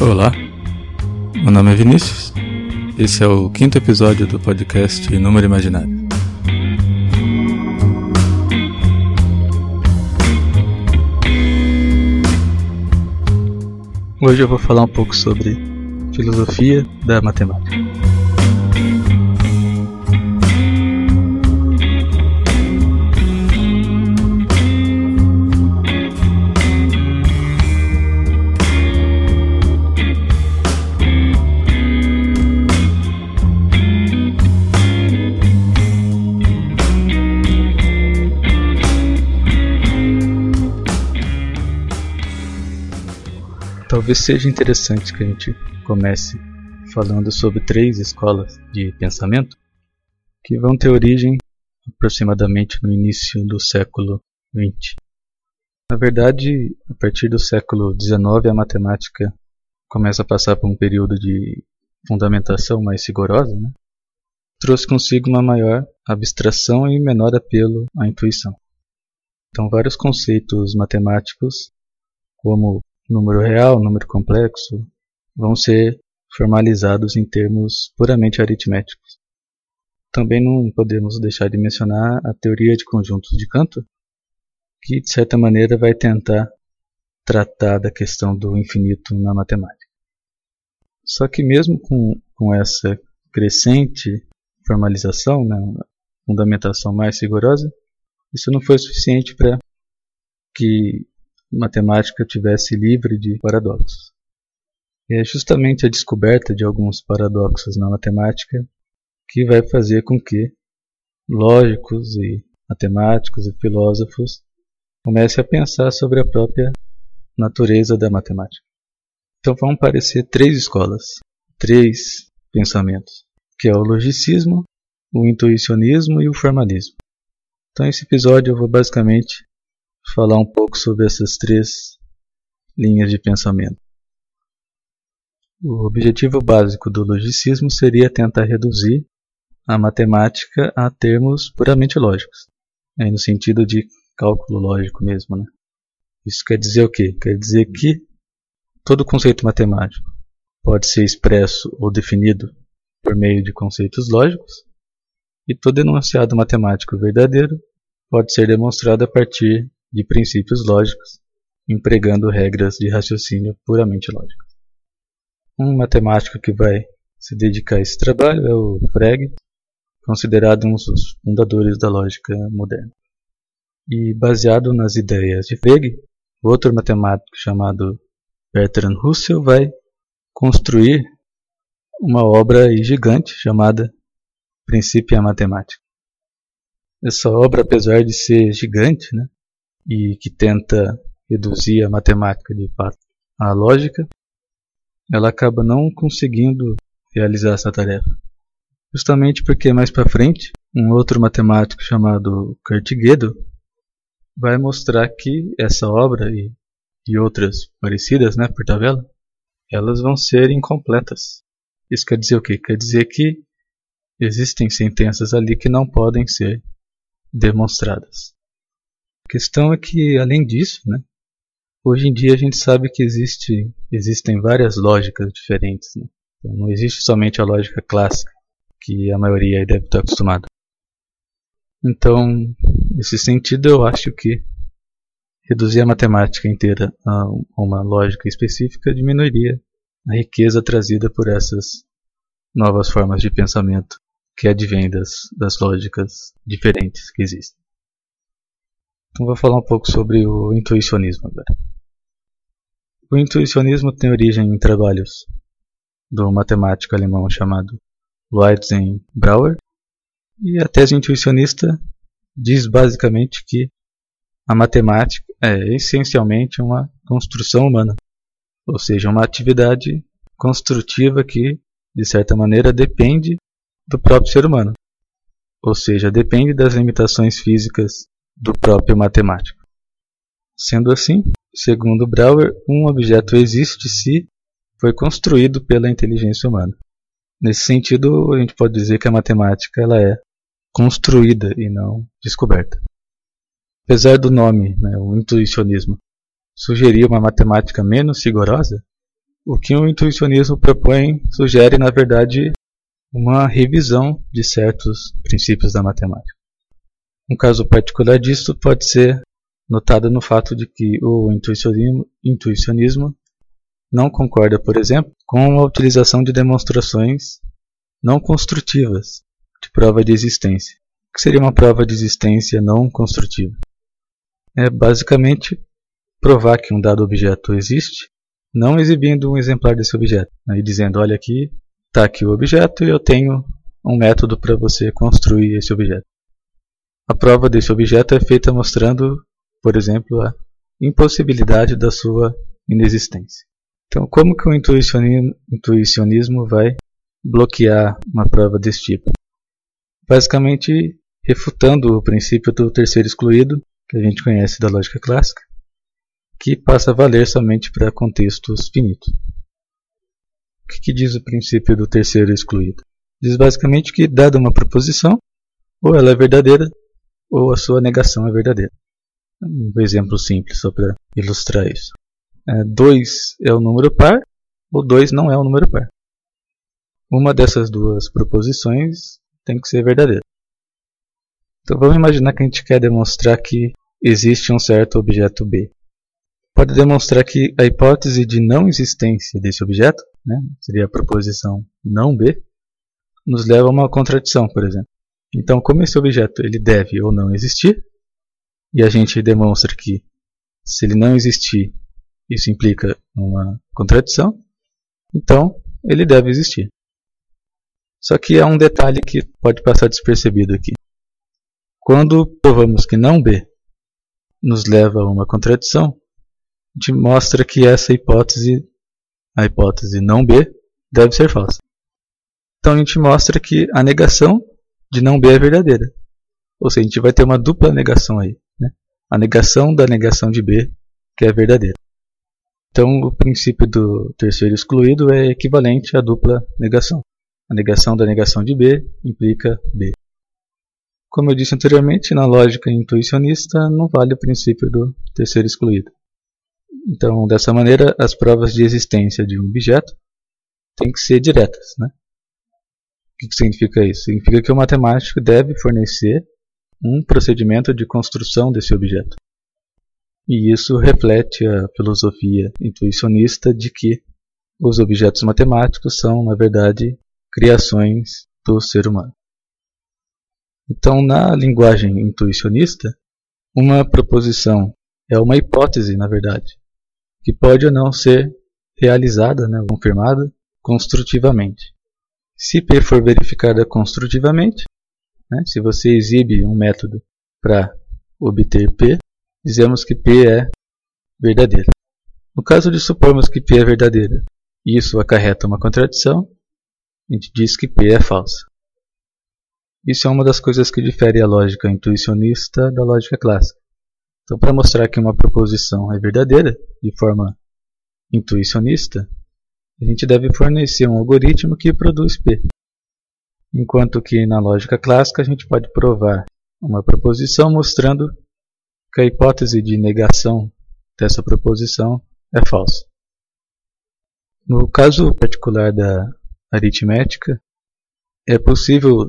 Olá, meu nome é Vinícius. Esse é o quinto episódio do podcast Número Imaginário. Hoje eu vou falar um pouco sobre filosofia da matemática. Talvez seja interessante que a gente comece falando sobre três escolas de pensamento que vão ter origem aproximadamente no início do século XX. Na verdade, a partir do século XIX, a matemática começa a passar por um período de fundamentação mais rigorosa, né? trouxe consigo uma maior abstração e menor apelo à intuição. Então, vários conceitos matemáticos, como número real, número complexo, vão ser formalizados em termos puramente aritméticos. Também não podemos deixar de mencionar a teoria de conjuntos de Cantor, que de certa maneira vai tentar tratar da questão do infinito na matemática. Só que mesmo com, com essa crescente formalização, né, fundamentação mais rigorosa, isso não foi suficiente para que matemática tivesse livre de paradoxos. E é justamente a descoberta de alguns paradoxos na matemática que vai fazer com que lógicos e matemáticos e filósofos comecem a pensar sobre a própria natureza da matemática. Então vão aparecer três escolas, três pensamentos, que é o logicismo, o intuicionismo e o formalismo. Então nesse episódio eu vou basicamente falar um pouco sobre essas três linhas de pensamento. O objetivo básico do logicismo seria tentar reduzir a matemática a termos puramente lógicos, no sentido de cálculo lógico mesmo. Né? Isso quer dizer o quê? Quer dizer que todo conceito matemático pode ser expresso ou definido por meio de conceitos lógicos, e todo enunciado matemático verdadeiro pode ser demonstrado a partir de princípios lógicos, empregando regras de raciocínio puramente lógicas. Um matemático que vai se dedicar a esse trabalho é o Frege, considerado um dos fundadores da lógica moderna. E baseado nas ideias de Frege, outro matemático chamado Bertrand Russell vai construir uma obra gigante chamada Principia Matemática. Essa obra, apesar de ser gigante, né, e que tenta reduzir a matemática de fato à lógica, ela acaba não conseguindo realizar essa tarefa. Justamente porque mais para frente, um outro matemático chamado Kurt Gödel vai mostrar que essa obra e, e outras parecidas, né, por tabela, elas vão ser incompletas. Isso quer dizer o quê? Quer dizer que existem sentenças ali que não podem ser demonstradas. Questão é que, além disso, né, hoje em dia a gente sabe que existe, existem várias lógicas diferentes. Né? Então, não existe somente a lógica clássica, que a maioria deve estar acostumada. Então, nesse sentido, eu acho que reduzir a matemática inteira a uma lógica específica diminuiria a riqueza trazida por essas novas formas de pensamento que advêm das, das lógicas diferentes que existem. Então vou falar um pouco sobre o intuicionismo agora. O intuicionismo tem origem em trabalhos do matemático alemão chamado Weizenbrauer, e a tese intuicionista diz basicamente que a matemática é essencialmente uma construção humana, ou seja, uma atividade construtiva que, de certa maneira, depende do próprio ser humano, ou seja, depende das limitações físicas do próprio matemático. Sendo assim, segundo Brouwer, um objeto existe se foi construído pela inteligência humana. Nesse sentido, a gente pode dizer que a matemática ela é construída e não descoberta. Apesar do nome, né, o intuicionismo, sugerir uma matemática menos rigorosa, o que o intuicionismo propõe sugere, na verdade, uma revisão de certos princípios da matemática. Um caso particular disso pode ser notado no fato de que o intuicionismo, intuicionismo não concorda, por exemplo, com a utilização de demonstrações não construtivas de prova de existência. O que seria uma prova de existência não construtiva? É basicamente provar que um dado objeto existe, não exibindo um exemplar desse objeto, né, e dizendo, olha aqui, está aqui o objeto e eu tenho um método para você construir esse objeto. A prova desse objeto é feita mostrando, por exemplo, a impossibilidade da sua inexistência. Então, como que o intuicionismo vai bloquear uma prova desse tipo? Basicamente, refutando o princípio do terceiro excluído, que a gente conhece da lógica clássica, que passa a valer somente para contextos finitos. O que, que diz o princípio do terceiro excluído? Diz basicamente que, dada uma proposição, ou ela é verdadeira, ou a sua negação é verdadeira. Um exemplo simples só para ilustrar isso. 2 é, é o número par, ou 2 não é o número par. Uma dessas duas proposições tem que ser verdadeira. Então vamos imaginar que a gente quer demonstrar que existe um certo objeto B. Pode demonstrar que a hipótese de não existência desse objeto, né, seria a proposição não B, nos leva a uma contradição, por exemplo. Então, como esse objeto ele deve ou não existir, e a gente demonstra que se ele não existir, isso implica uma contradição, então ele deve existir. Só que há um detalhe que pode passar despercebido aqui. Quando provamos que não B nos leva a uma contradição, a gente mostra que essa hipótese, a hipótese não B, deve ser falsa. Então a gente mostra que a negação de não B é verdadeira. Ou seja, a gente vai ter uma dupla negação aí. Né? A negação da negação de B, que é verdadeira. Então o princípio do terceiro excluído é equivalente à dupla negação. A negação da negação de B implica B. Como eu disse anteriormente, na lógica intuicionista não vale o princípio do terceiro excluído. Então, dessa maneira, as provas de existência de um objeto têm que ser diretas. Né? O que significa isso? Significa que o matemático deve fornecer um procedimento de construção desse objeto. E isso reflete a filosofia intuicionista de que os objetos matemáticos são, na verdade, criações do ser humano. Então, na linguagem intuicionista, uma proposição é uma hipótese, na verdade, que pode ou não ser realizada, né, confirmada, construtivamente. Se P for verificada construtivamente, né, se você exibe um método para obter P, dizemos que P é verdadeira. No caso de supormos que P é verdadeira e isso acarreta uma contradição, a gente diz que P é falsa. Isso é uma das coisas que difere a lógica intuicionista da lógica clássica. Então, para mostrar que uma proposição é verdadeira, de forma intuicionista, a gente deve fornecer um algoritmo que produz P. Enquanto que na lógica clássica a gente pode provar uma proposição mostrando que a hipótese de negação dessa proposição é falsa. No caso particular da aritmética, é possível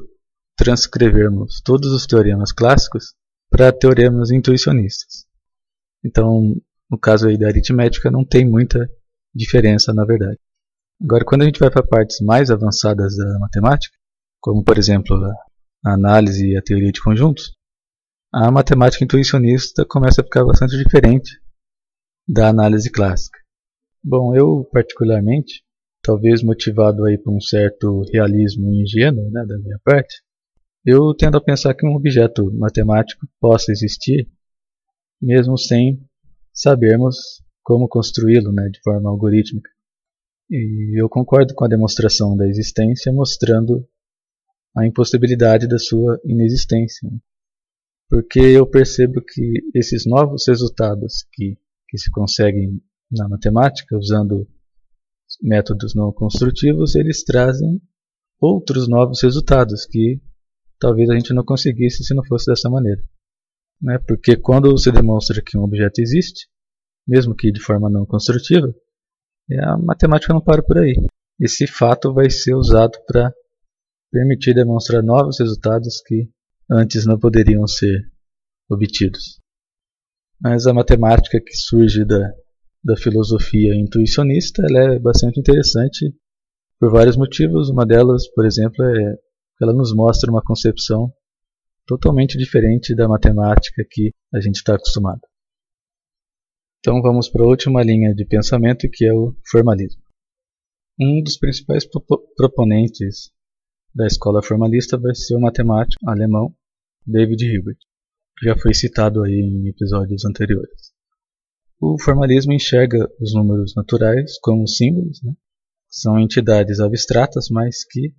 transcrevermos todos os teoremas clássicos para teoremas intuicionistas. Então, no caso aí da aritmética, não tem muita diferença na verdade. Agora, quando a gente vai para partes mais avançadas da matemática, como por exemplo a análise e a teoria de conjuntos, a matemática intuicionista começa a ficar bastante diferente da análise clássica. Bom, eu particularmente, talvez motivado aí por um certo realismo ingênuo né, da minha parte, eu tendo a pensar que um objeto matemático possa existir, mesmo sem sabermos como construí-lo né, de forma algorítmica. E eu concordo com a demonstração da existência, mostrando a impossibilidade da sua inexistência. Né? porque eu percebo que esses novos resultados que, que se conseguem na matemática, usando métodos não construtivos, eles trazem outros novos resultados que talvez a gente não conseguisse se não fosse dessa maneira. Né? Porque quando se demonstra que um objeto existe, mesmo que de forma não construtiva, E a matemática não para por aí. Esse fato vai ser usado para permitir demonstrar novos resultados que antes não poderiam ser obtidos. Mas a matemática que surge da, da filosofia intuicionista ela é bastante interessante por vários motivos. Uma delas, por exemplo, é que ela nos mostra uma concepção totalmente diferente da matemática que a gente está acostumado. Então vamos para a última linha de pensamento que é o formalismo. Um dos principais proponentes da escola formalista vai ser o matemático alemão David Hilbert, que já foi citado aí em episódios anteriores. O formalismo enxerga os números naturais como símbolos, né? são entidades abstratas, mas que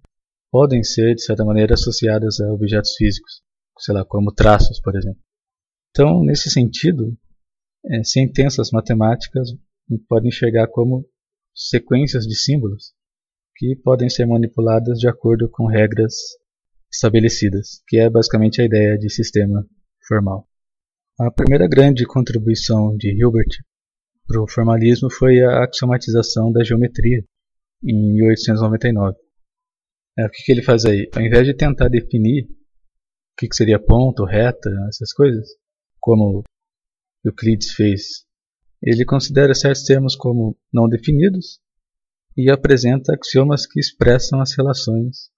podem ser, de certa maneira, associadas a objetos físicos, sei lá, como traços, por exemplo. Então, nesse sentido, é, sentenças matemáticas podem enxergar como sequências de símbolos que podem ser manipuladas de acordo com regras estabelecidas, que é basicamente a ideia de sistema formal. A primeira grande contribuição de Hilbert para o formalismo foi a axiomatização da geometria, em 1899. É, o que, que, ele faz aí? Ao invés de tentar definir o que, que seria ponto, reta, essas coisas, como Euclides fez, ele considera certos termos como não definidos e apresenta axiomas que expressam as relações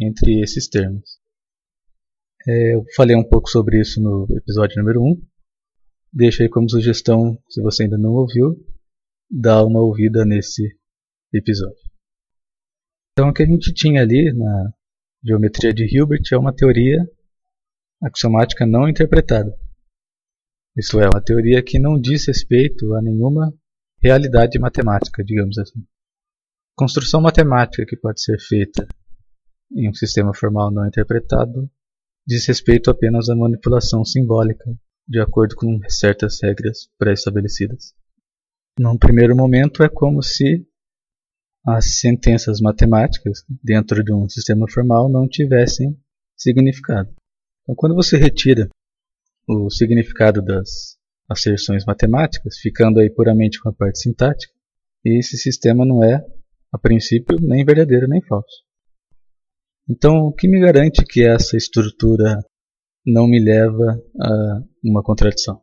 entre esses termos. É, eu falei um pouco sobre isso no episódio número 1. Deixa aí como sugestão, se você ainda não ouviu, dá uma ouvida nesse episódio. Então, o que a gente tinha ali na geometria de Hilbert é uma teoria axiomática não interpretada. Isto é, uma teoria que não diz respeito a nenhuma realidade matemática, digamos assim. Construção matemática que pode ser feita em um sistema formal não interpretado diz respeito apenas à manipulação simbólica, de acordo com certas regras pré-estabelecidas. Num primeiro momento, é como se as sentenças matemáticas dentro de um sistema formal não tivessem significado. Então, quando você retira o significado das asserções matemáticas, ficando aí puramente com a parte sintática, esse sistema não é a princípio, nem verdadeiro nem falso. Então, o que me garante que essa estrutura não me leva a uma contradição?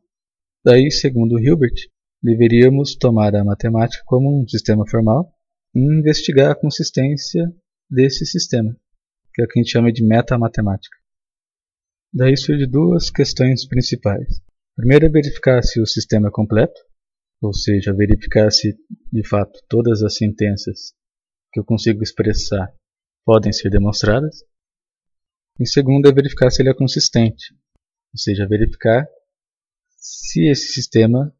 Daí, segundo Hilbert, deveríamos tomar a matemática como um sistema formal e investigar a consistência desse sistema, que é o que a gente chama de metamatemática. Daí surgem duas questões principais. A primeira é verificar se o sistema é completo, ou seja, verificar se de fato todas as sentenças que eu consigo expressar podem ser demonstradas. Em segundo, é verificar se ele é consistente, ou seja, verificar se esse sistema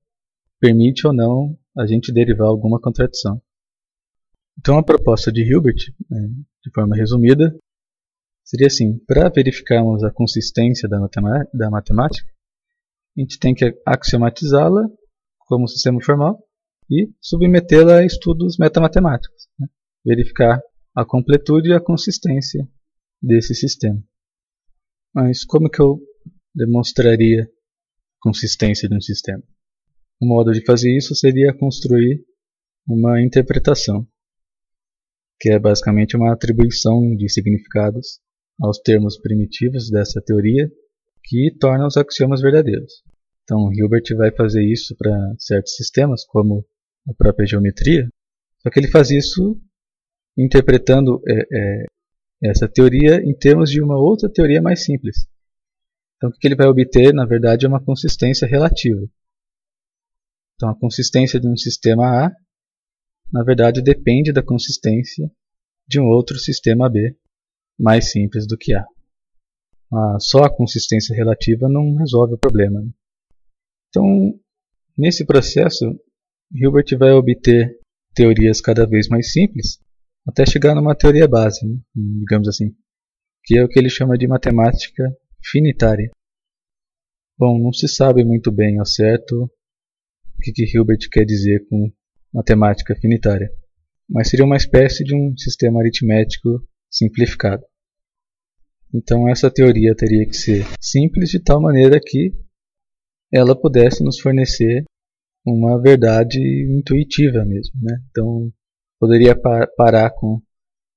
permite ou não a gente derivar alguma contradição. Então, a proposta de Hilbert, né, de forma resumida, seria assim: para verificarmos a consistência da, da matemática, a gente tem que axiomatizá-la como sistema formal e submetê-la a estudos metamatemáticos. Né? verificar a completude e a consistência desse sistema. Mas como que eu demonstraria consistência de um sistema? Um modo de fazer isso seria construir uma interpretação, que é basicamente uma atribuição de significados aos termos primitivos dessa teoria que torna os axiomas verdadeiros. Então, Hilbert vai fazer isso para certos sistemas, como a própria geometria, só que ele faz isso interpretando é, é, essa teoria em termos de uma outra teoria mais simples. Então, o que ele vai obter, na verdade, é uma consistência relativa. Então, a consistência de um sistema A, na verdade, depende da consistência de um outro sistema B mais simples do que A. Ah, só a consistência relativa não resolve o problema. Né? Então, nesse processo, Hilbert vai obter teorias cada vez mais simples até chegar numa teoria base, né? digamos assim, que é o que ele chama de matemática finitária. Bom, não se sabe muito bem ao certo o que, que Hilbert quer dizer com matemática finitária, mas seria uma espécie de um sistema aritmético simplificado. Então essa teoria teria que ser simples de tal maneira que ela pudesse nos fornecer uma verdade intuitiva mesmo, né? Então poderia par parar com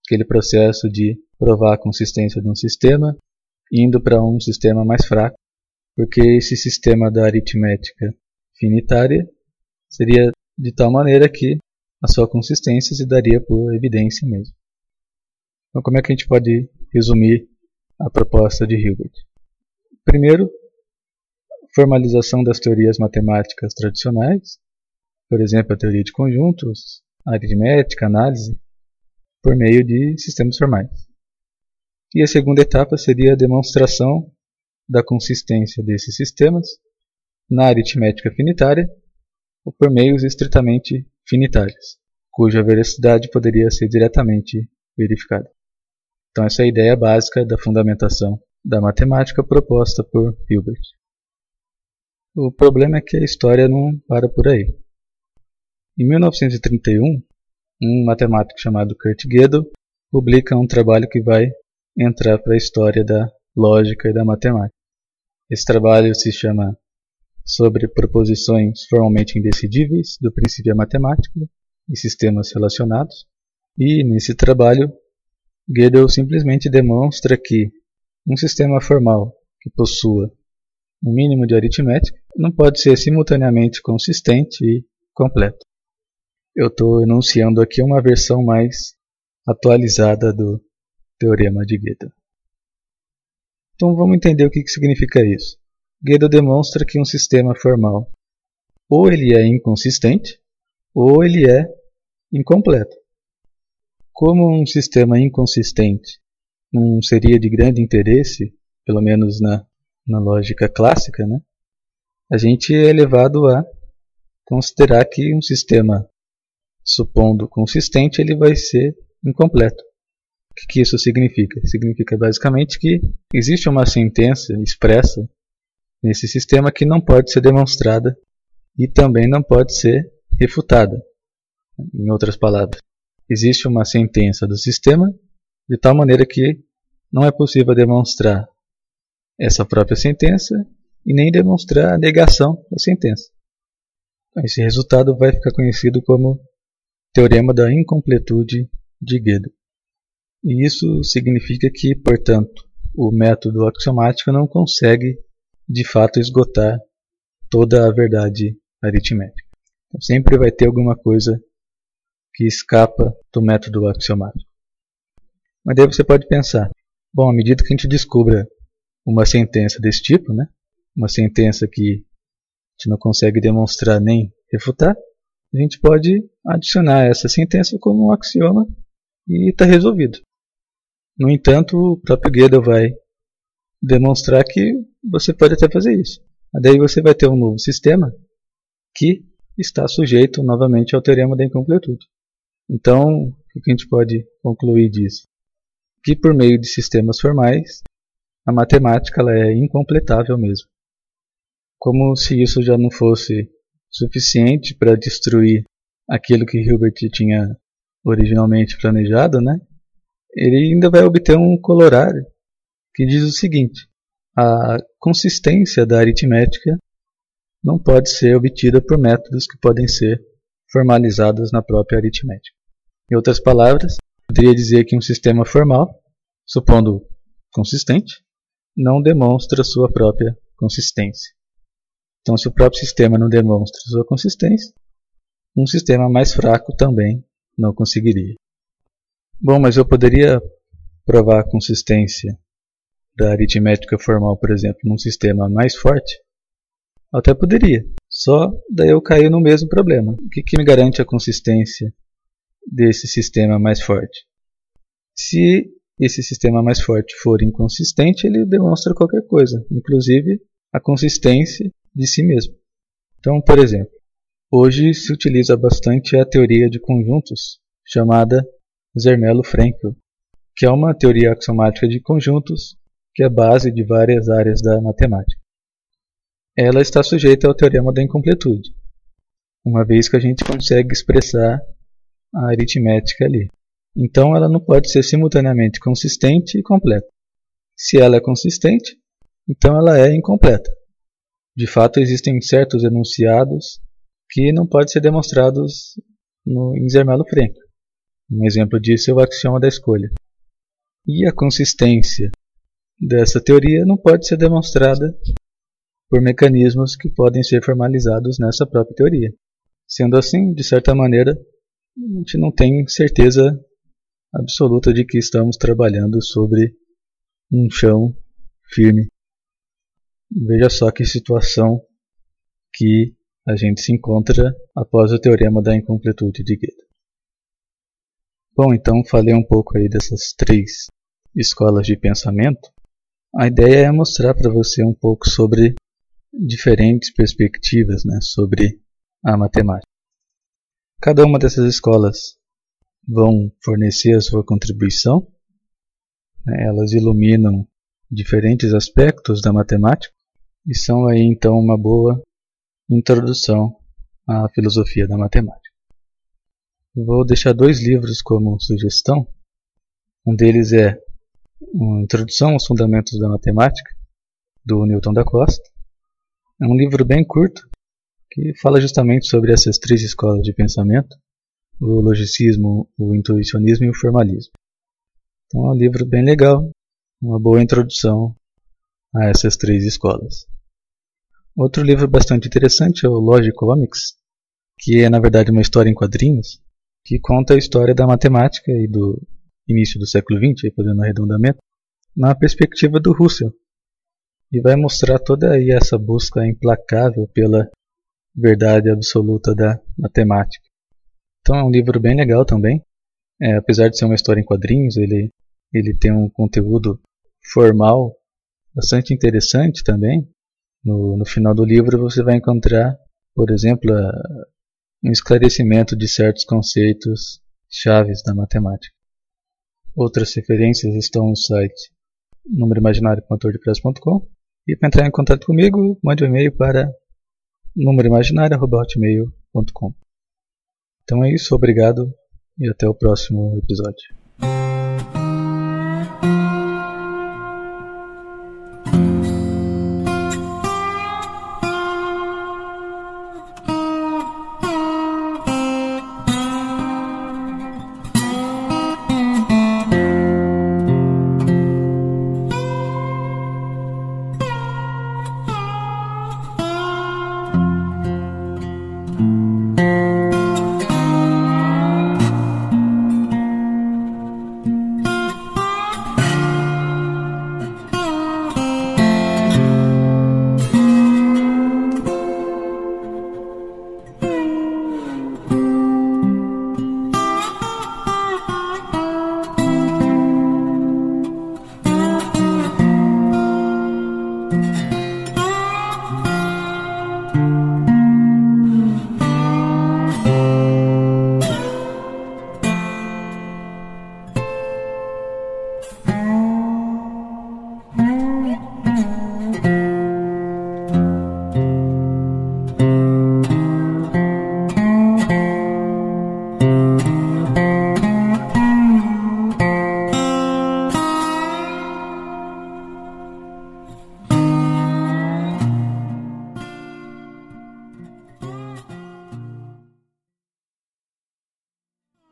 aquele processo de provar a consistência de um sistema, indo para um sistema mais fraco, porque esse sistema da aritmética finitária seria de tal maneira que a sua consistência se daria por evidência mesmo. Então, como é que a gente pode resumir a proposta de Hilbert? Primeiro, formalização das teorias matemáticas tradicionais, por exemplo, a teoria de conjuntos, aritmética, análise, por meio de sistemas formais. E a segunda etapa seria a demonstração da consistência desses sistemas na aritmética finitária ou por meios estritamente finitários, cuja veracidade poderia ser diretamente verificada. Então essa é a ideia básica da fundamentação da matemática proposta por Hilbert. O problema é que a história não para por aí. Em 1931, um matemático chamado Kurt Gödel publica um trabalho que vai entrar para a história da lógica e da matemática. Esse trabalho se chama Sobre proposições formalmente indecidíveis do princípio da matemática e sistemas relacionados. E nesse trabalho, Gödel simplesmente demonstra que um sistema formal que possua um mínimo de aritmética não pode ser simultaneamente consistente e completo. Eu estou enunciando aqui uma versão mais atualizada do teorema de Gödel. Então vamos entender o que, que significa isso. Gödel demonstra que um sistema formal ou ele é inconsistente ou ele é incompleto. Como um sistema inconsistente não seria de grande interesse, pelo menos na, na lógica clássica, né? a gente é levado a considerar que um sistema, supondo consistente, ele vai ser incompleto. O que, que isso significa? Significa basicamente que existe uma sentença expressa nesse sistema que não pode ser demonstrada e também não pode ser refutada. Em outras palavras, existe uma sentença do sistema de tal maneira que não é possível demonstrar essa própria sentença e nem demonstrar a negação da sentença. Esse resultado vai ficar conhecido como Teorema da Incompletude de Gödel. E isso significa que, portanto, o método axiomático não consegue de fato esgotar toda a verdade aritmética. Então, sempre vai ter alguma coisa que escapa do método axiomático. Mas daí você pode pensar, bom, à medida que a gente descubra uma sentença desse tipo, né, uma sentença que a gente não consegue demonstrar nem refutar, a gente pode adicionar essa sentença como um axioma e está resolvido. No entanto, o próprio Gödel vai demonstrar que você pode até fazer isso. Daí você vai ter um novo sistema que está sujeito novamente ao teorema da incompletude. Então, o que a gente pode concluir disso? Que por meio de sistemas formais, a matemática ela é incompletável mesmo. Como se isso já não fosse suficiente para destruir aquilo que Hilbert tinha originalmente planejado, né? ele ainda vai obter um colorário que diz o seguinte: a consistência da aritmética não pode ser obtida por métodos que podem ser formalizados na própria aritmética. Em outras palavras, poderia dizer que um sistema formal, supondo consistente, não demonstra sua própria consistência. Então, se o próprio sistema não demonstra sua consistência, um sistema mais fraco também não conseguiria. Bom, mas eu poderia provar a consistência da aritmética formal, por exemplo, num sistema mais forte? Até poderia. Só daí eu caio no mesmo problema. O que, que me garante a consistência desse sistema mais forte? Se esse sistema mais forte for inconsistente, ele demonstra qualquer coisa, inclusive a consistência de si mesmo. Então, por exemplo, hoje se utiliza bastante a teoria de conjuntos, chamada Zermelo-Fraenkel, que é uma teoria axiomática de conjuntos que é base de várias áreas da matemática. Ela está sujeita ao teorema da incompletude, uma vez que a gente consegue expressar a aritmética ali. Então ela não pode ser simultaneamente consistente e completa. Se ela é consistente, então ela é incompleta. De fato, existem certos enunciados que não podem ser demonstrados no, em Zermelo Frank. Um exemplo disso é o axioma da escolha. E a consistência dessa teoria não pode ser demonstrada por mecanismos que podem ser formalizados nessa própria teoria. Sendo assim, de certa maneira, a gente não tem certeza absoluta de que estamos trabalhando sobre um chão firme. Veja só que situação que a gente se encontra após o teorema da incompletude de Gödel. Bom, então falei um pouco aí dessas três escolas de pensamento. A ideia é mostrar para você um pouco sobre diferentes perspectivas né, sobre a matemática. Cada uma dessas escolas vão fornecer a sua contribuição, né, elas iluminam diferentes aspectos da matemática e são aí então uma boa introdução à filosofia da matemática. Vou deixar dois livros como sugestão. Um deles é uma Introdução aos Fundamentos da Matemática, do Newton da Costa. É um livro bem curto que fala justamente sobre essas três escolas de pensamento: o logicismo, o intuicionismo e o formalismo. Então é um livro bem legal, uma boa introdução a essas três escolas. Outro livro bastante interessante é o Logicomics, que é na verdade uma história em quadrinhos que conta a história da matemática e do início do século XX, fazendo arredondamento, na perspectiva do Russell. E vai mostrar toda aí essa busca implacável pela verdade absoluta da matemática. Então é um livro bem legal também. É, apesar de ser uma história em quadrinhos, ele, ele tem um conteúdo formal bastante interessante também. No, no final do livro você vai encontrar, por exemplo, a, um esclarecimento de certos conceitos chaves da matemática. Outras referências estão no site númeroimaginário.wordpress.com e para entrar em contato comigo, mande um e-mail para númeroimaginário.com Então é isso, obrigado e até o próximo episódio.